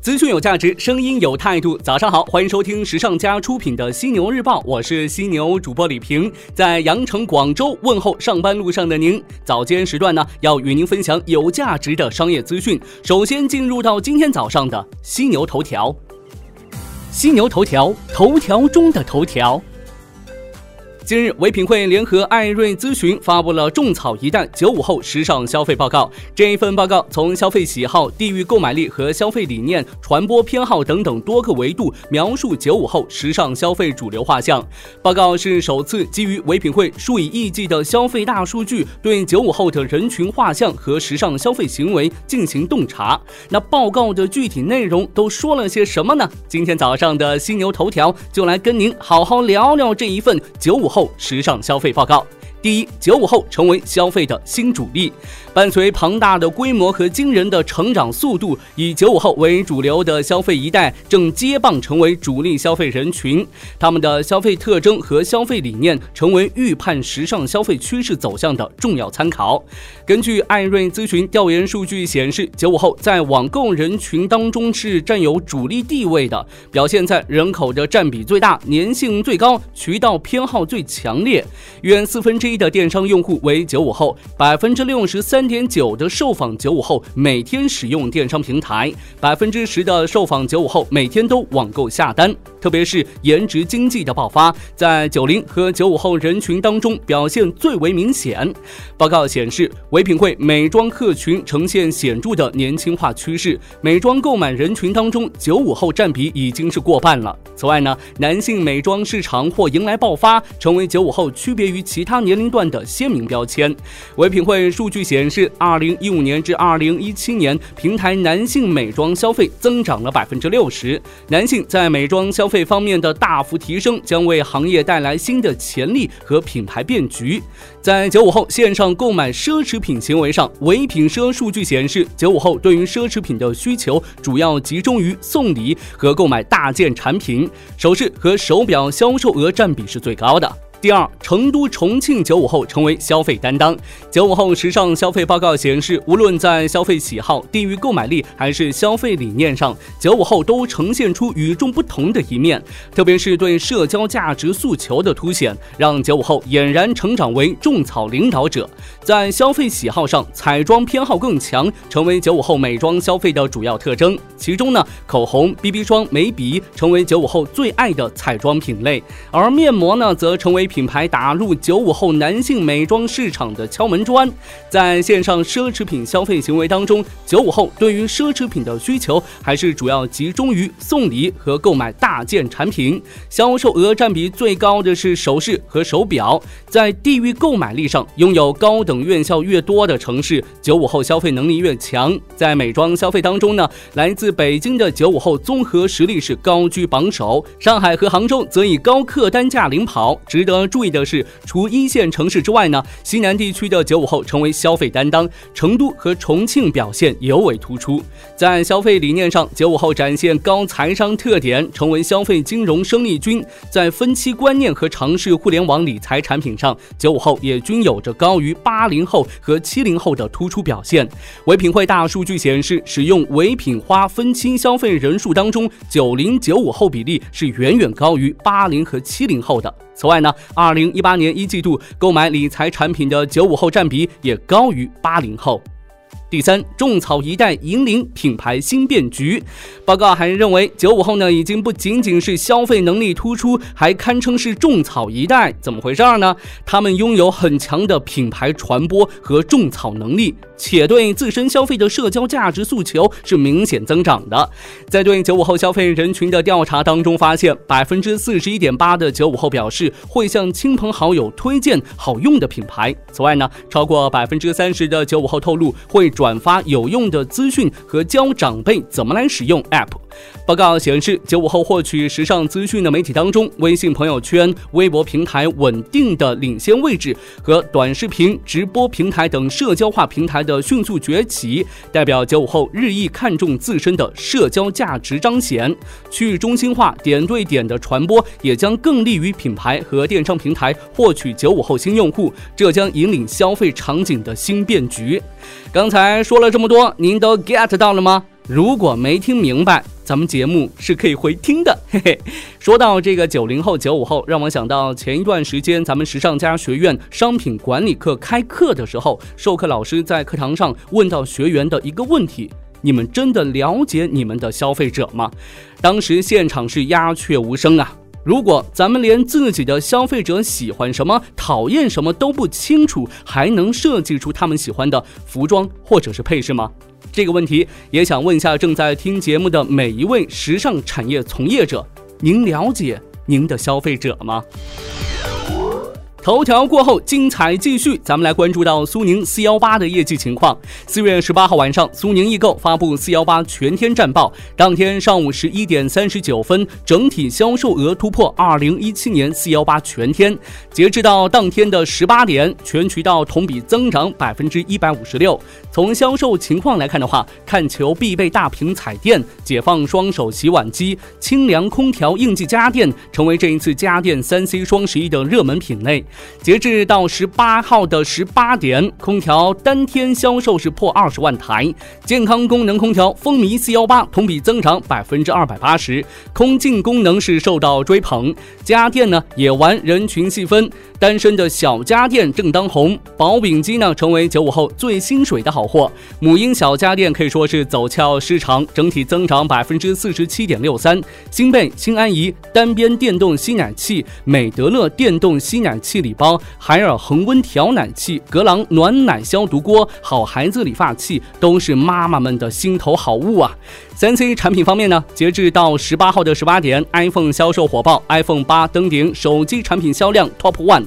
资讯有价值，声音有态度。早上好，欢迎收听时尚家出品的犀牛日报，我是犀牛主播李平，在羊城、广州问候上班路上的您。早间时段呢，要与您分享有价值的商业资讯。首先进入到今天早上的犀牛头条，犀牛头条，头条中的头条。近日，唯品会联合艾瑞咨询发布了《种草一代九五后时尚消费报告》。这一份报告从消费喜好、地域购买力和消费理念、传播偏好等等多个维度描述九五后时尚消费主流画像。报告是首次基于唯品会数以亿计的消费大数据，对九五后的人群画像和时尚消费行为进行洞察。那报告的具体内容都说了些什么呢？今天早上的犀牛头条就来跟您好好聊聊这一份九五后。时尚消费报告。第一，九五后成为消费的新主力。伴随庞大的规模和惊人的成长速度，以九五后为主流的消费一代正接棒成为主力消费人群。他们的消费特征和消费理念成为预判时尚消费趋势走向的重要参考。根据艾瑞咨询调研数据显示，九五后在网购人群当中是占有主力地位的，表现在人口的占比最大、粘性最高、渠道偏好最强烈。约四分之一的电商用户为九五后，百分之六十三。点九的受访九五后每天使用电商平台，百分之十的受访九五后每天都网购下单。特别是颜值经济的爆发，在九零和九五后人群当中表现最为明显。报告显示，唯品会美妆客群呈现显著的年轻化趋势，美妆购买人群当中九五后占比已经是过半了。此外呢，男性美妆市场或迎来爆发，成为九五后区别于其他年龄段的鲜明标签。唯品会数据显。示二零一五年至二零一七年，平台男性美妆消费增长了百分之六十。男性在美妆消费方面的大幅提升，将为行业带来新的潜力和品牌变局。在九五后线上购买奢侈品行为上，唯品奢数据显示，九五后对于奢侈品的需求主要集中于送礼和购买大件产品，首饰和手表销售额占比是最高的。第二，成都、重庆九五后成为消费担当。九五后时尚消费报告显示，无论在消费喜好、地域购买力还是消费理念上，九五后都呈现出与众不同的一面。特别是对社交价值诉求的凸显，让九五后俨然成长为种草领导者。在消费喜好上，彩妆偏好更强，成为九五后美妆消费的主要特征。其中呢，口红、BB 霜、眉笔成为九五后最爱的彩妆品类，而面膜呢，则成为品牌打入九五后男性美妆市场的敲门砖，在线上奢侈品消费行为当中，九五后对于奢侈品的需求还是主要集中于送礼和购买大件产品，销售额占比最高的是首饰和手表。在地域购买力上，拥有高等院校越多的城市，九五后消费能力越强。在美妆消费当中呢，来自北京的九五后综合实力是高居榜首，上海和杭州则以高客单价领跑。值得注意的是，除一线城市之外呢，西南地区的九五后成为消费担当，成都和重庆表现尤为突出。在消费理念上，九五后展现高财商特点，成为消费金融生力军。在分期观念和尝试互联网理财产品上，九五后也均有着高于八八零后和七零后的突出表现。唯品会大数据显示，使用唯品花分期消费人数当中，九零九五后比例是远远高于八零和七零后的。此外呢，二零一八年一季度购买理财产品的九五后占比也高于八零后。第三，种草一代引领品牌新变局。报告还认为，九五后呢已经不仅仅是消费能力突出，还堪称是种草一代。怎么回事呢？他们拥有很强的品牌传播和种草能力，且对自身消费的社交价值诉求是明显增长的。在对九五后消费人群的调查当中，发现百分之四十一点八的九五后表示会向亲朋好友推荐好用的品牌。此外呢，超过百分之三十的九五后透露会。转发有用的资讯和教长辈怎么来使用 App。报告显示，九五后获取时尚资讯的媒体当中，微信朋友圈、微博平台稳定的领先位置，和短视频、直播平台等社交化平台的迅速崛起，代表九五后日益看重自身的社交价值彰显。去中心化、点对点的传播，也将更利于品牌和电商平台获取九五后新用户，这将引领消费场景的新变局。刚才说了这么多，您都 get 到了吗？如果没听明白，咱们节目是可以回听的。嘿嘿，说到这个九零后、九五后，让我想到前一段时间咱们时尚家学院商品管理课开课的时候，授课老师在课堂上问到学员的一个问题：你们真的了解你们的消费者吗？当时现场是鸦雀无声啊。如果咱们连自己的消费者喜欢什么、讨厌什么都不清楚，还能设计出他们喜欢的服装或者是配饰吗？这个问题也想问一下正在听节目的每一位时尚产业从业者，您了解您的消费者吗？头条过后，精彩继续。咱们来关注到苏宁四幺八的业绩情况。四月十八号晚上，苏宁易购发布四幺八全天战报。当天上午十一点三十九分，整体销售额突破二零一七年四幺八全天。截至到当天的十八点，全渠道同比增长百分之一百五十六。从销售情况来看的话，看球必备大屏彩电、解放双手洗碗机、清凉空调、应季家电，成为这一次家电三 C 双十一的热门品类。截至到十八号的十八点，空调单天销售是破二十万台。健康功能空调风靡四幺八，同比增长百分之二百八十。空净功能是受到追捧。家电呢也玩人群细分，单身的小家电正当红。薄饼机呢成为九五后最心水的好货。母婴小家电可以说是走俏市场，整体增长百分之四十七点六三。新贝、新安怡单边电动吸奶器，美德乐电动吸奶器。礼包海尔恒温调奶器、格朗暖奶消毒锅、好孩子理发器都是妈妈们的心头好物啊！三 C 产品方面呢，截至到十八号的十八点，iPhone 销售火爆，iPhone 八登顶手机产品销量 Top One，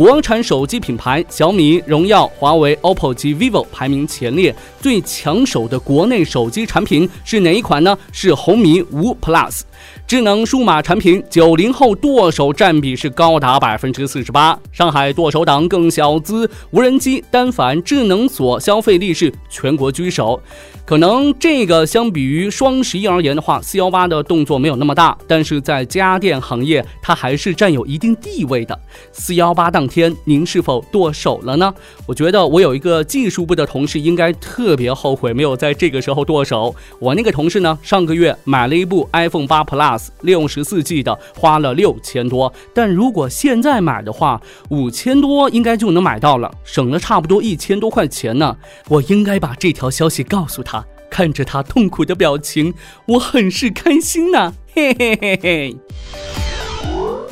国产手机品牌小米、荣耀、华为、OPPO 及 vivo 排名前列。最抢手的国内手机产品是哪一款呢？是红米五 Plus。智能数码产品，九零后剁手占比是高达百分之四十八。上海剁手党更小资，无人机、单反、智能锁消费力是全国居首。可能这个相比于双十一而言的话，四幺八的动作没有那么大，但是在家电行业，它还是占有一定地位的。四幺八档天，您是否剁手了呢？我觉得我有一个技术部的同事应该特别后悔没有在这个时候剁手。我那个同事呢，上个月买了一部 iPhone 八 Plus 六十四 G 的，花了六千多，但如果现在买的话，五千多应该就能买到了，省了差不多一千多块钱呢。我应该把这条消息告诉他。看着他痛苦的表情，我很是开心呐，嘿嘿嘿嘿。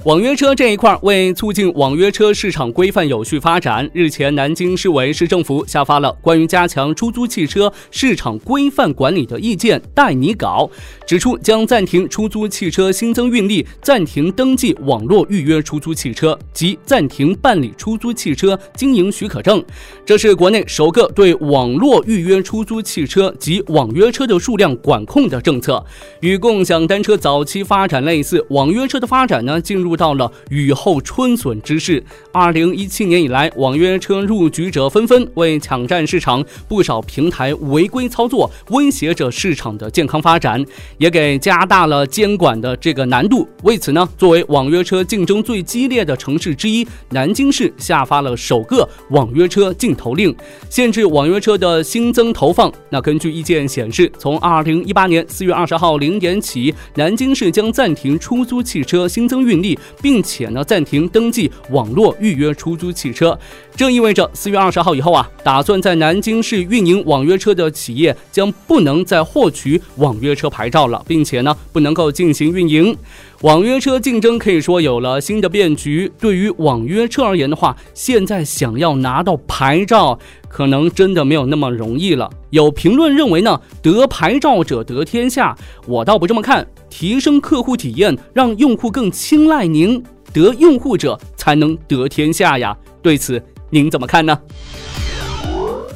网约车这一块，为促进网约车市场规范有序发展，日前南京市委市政府下发了关于加强出租汽车市场规范管理的意见待拟稿，指出将暂停出租汽车新增运力，暂停登记网络预约出租汽车及暂停办理出租汽车经营许可证。这是国内首个对网络预约出租汽车及网约车的数量管控的政策，与共享单车早期发展类似，网约车的发展呢进入。到了雨后春笋之势。二零一七年以来，网约车入局者纷纷，为抢占市场，不少平台违规操作，威胁着市场的健康发展，也给加大了监管的这个难度。为此呢，作为网约车竞争最激烈的城市之一，南京市下发了首个网约车禁投令，限制网约车的新增投放。那根据意见显示，从二零一八年四月二十号零点起，南京市将暂停出租汽车新增运力。并且呢，暂停登记网络预约出租汽车，这意味着四月二十号以后啊，打算在南京市运营网约车的企业将不能再获取网约车牌照了，并且呢，不能够进行运营。网约车竞争可以说有了新的变局。对于网约车而言的话，现在想要拿到牌照，可能真的没有那么容易了。有评论认为呢，得牌照者得天下，我倒不这么看。提升客户体验，让用户更青睐您，得用户者才能得天下呀。对此您怎么看呢？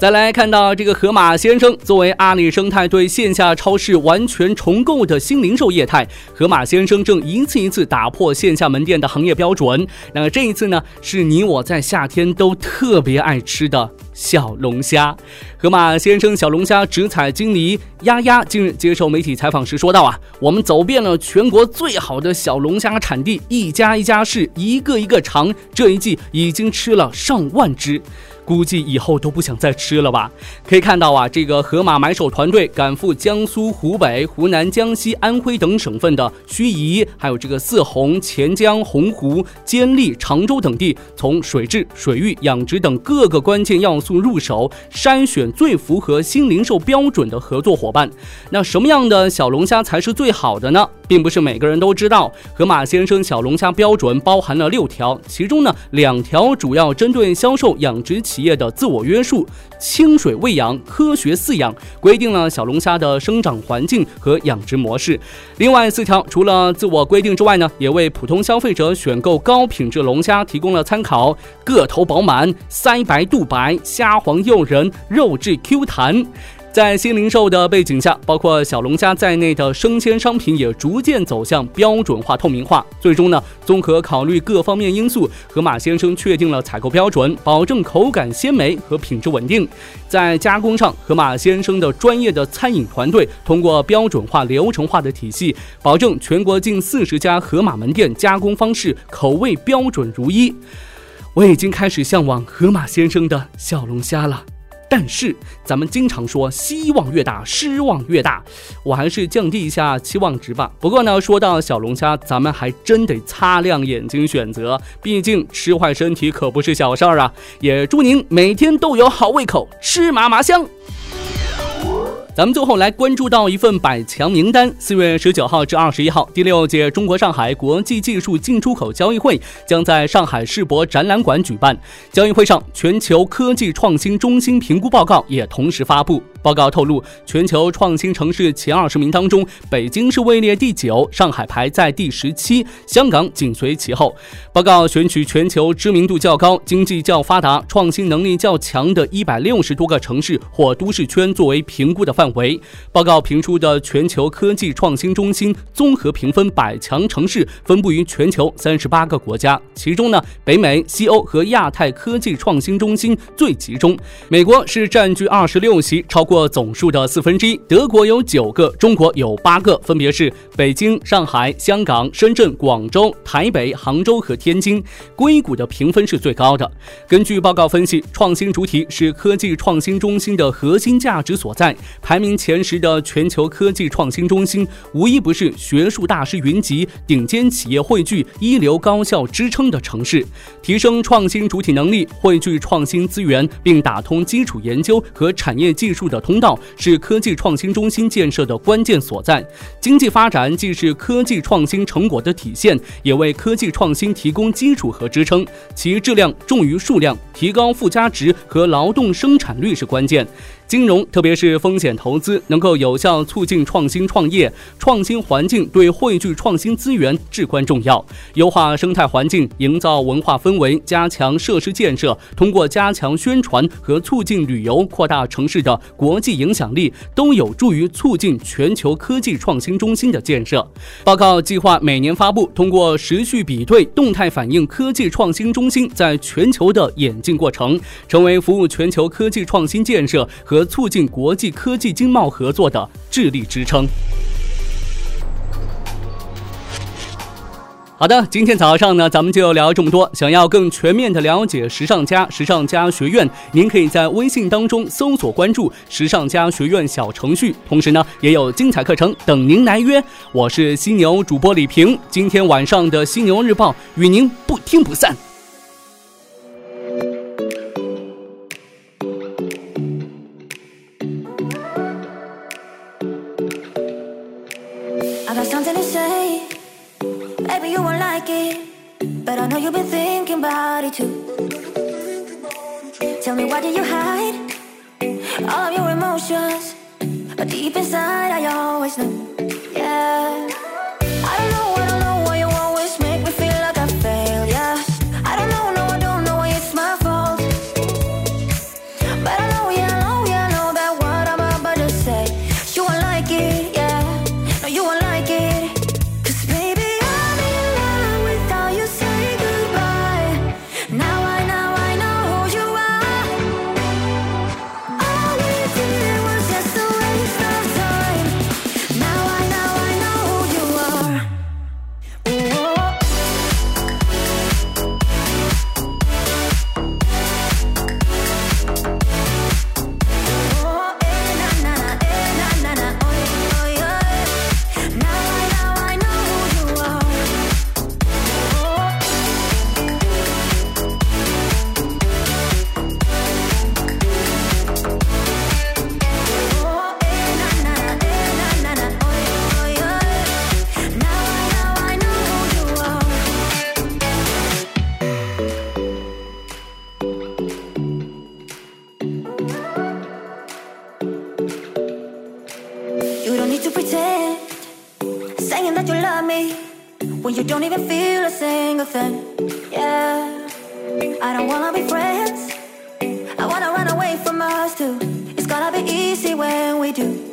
再来看到这个盒马先生，作为阿里生态对线下超市完全重构的新零售业态，盒马先生正一次一次打破线下门店的行业标准。那这一次呢，是你我在夏天都特别爱吃的小龙虾。盒马先生小龙虾直采经理丫丫近日接受媒体采访时说道：“啊，我们走遍了全国最好的小龙虾产地，一家一家试，一个一个尝，这一季已经吃了上万只。”估计以后都不想再吃了吧？可以看到啊，这个河马买手团队赶赴江苏、湖北、湖南、江西、安徽等省份的盱眙，还有这个泗洪、潜江、洪湖、监利、常州等地，从水质、水域、养殖等各个关键要素入手，筛选最符合新零售标准的合作伙伴。那什么样的小龙虾才是最好的呢？并不是每个人都知道，河马先生小龙虾标准包含了六条，其中呢两条主要针对销售养殖企业的自我约束、清水喂养、科学饲养，规定了小龙虾的生长环境和养殖模式。另外四条除了自我规定之外呢，也为普通消费者选购高品质龙虾提供了参考：个头饱满、腮白肚白、虾黄诱人、肉质 Q 弹。在新零售的背景下，包括小龙虾在内的生鲜商品也逐渐走向标准化、透明化。最终呢，综合考虑各方面因素，河马先生确定了采购标准，保证口感鲜美和品质稳定。在加工上，河马先生的专业的餐饮团队通过标准化、流程化的体系，保证全国近四十家河马门店加工方式、口味标准如一。我已经开始向往河马先生的小龙虾了。但是咱们经常说希望越大失望越大，我还是降低一下期望值吧。不过呢，说到小龙虾，咱们还真得擦亮眼睛选择，毕竟吃坏身体可不是小事儿啊。也祝您每天都有好胃口，吃嘛嘛香。咱们最后来关注到一份百强名单。四月十九号至二十一号，第六届中国上海国际技术进出口交易会将在上海世博展览馆举办。交易会上，全球科技创新中心评估报告也同时发布。报告透露，全球创新城市前二十名当中，北京市位列第九，上海排在第十七，香港紧随其后。报告选取全球知名度较高、经济较发达、创新能力较强的一百六十多个城市或都市圈作为评估的范围。报告评出的全球科技创新中心综合评分百强城市分布于全球三十八个国家，其中呢，北美、西欧和亚太科技创新中心最集中。美国是占据二十六席，超过。过总数的四分之一，德国有九个，中国有八个，分别是北京、上海、香港、深圳、广州、台北、杭州和天津。硅谷的评分是最高的。根据报告分析，创新主体是科技创新中心的核心价值所在。排名前十的全球科技创新中心，无一不是学术大师云集、顶尖企业汇聚、一流高校支撑的城市。提升创新主体能力，汇聚创新资源，并打通基础研究和产业技术的。通道是科技创新中心建设的关键所在。经济发展既是科技创新成果的体现，也为科技创新提供基础和支撑。其质量重于数量，提高附加值和劳动生产率是关键。金融，特别是风险投资，能够有效促进创新创业。创新环境对汇聚创新资源至关重要。优化生态环境，营造文化氛围，加强设施建设，通过加强宣传和促进旅游，扩大城市的国际影响力，都有助于促进全球科技创新中心的建设。报告计划每年发布，通过持续比对，动态反映科技创新中心在全球的演进过程，成为服务全球科技创新建设和。促进国际科技经贸合作的智力支撑。好的，今天早上呢，咱们就聊这么多。想要更全面的了解时尚家、时尚家学院，您可以在微信当中搜索关注“时尚家学院”小程序，同时呢，也有精彩课程等您来约。我是犀牛主播李平，今天晚上的犀牛日报与您不听不散。Something to say. Maybe you won't like it, but I know you've been thinking about it too. Tell me, why do you hide all of your emotions? But deep inside, I always knew, saying that you love me when you don't even feel a single thing. Yeah, I don't wanna be friends. I wanna run away from us too. It's gonna be easy when we do.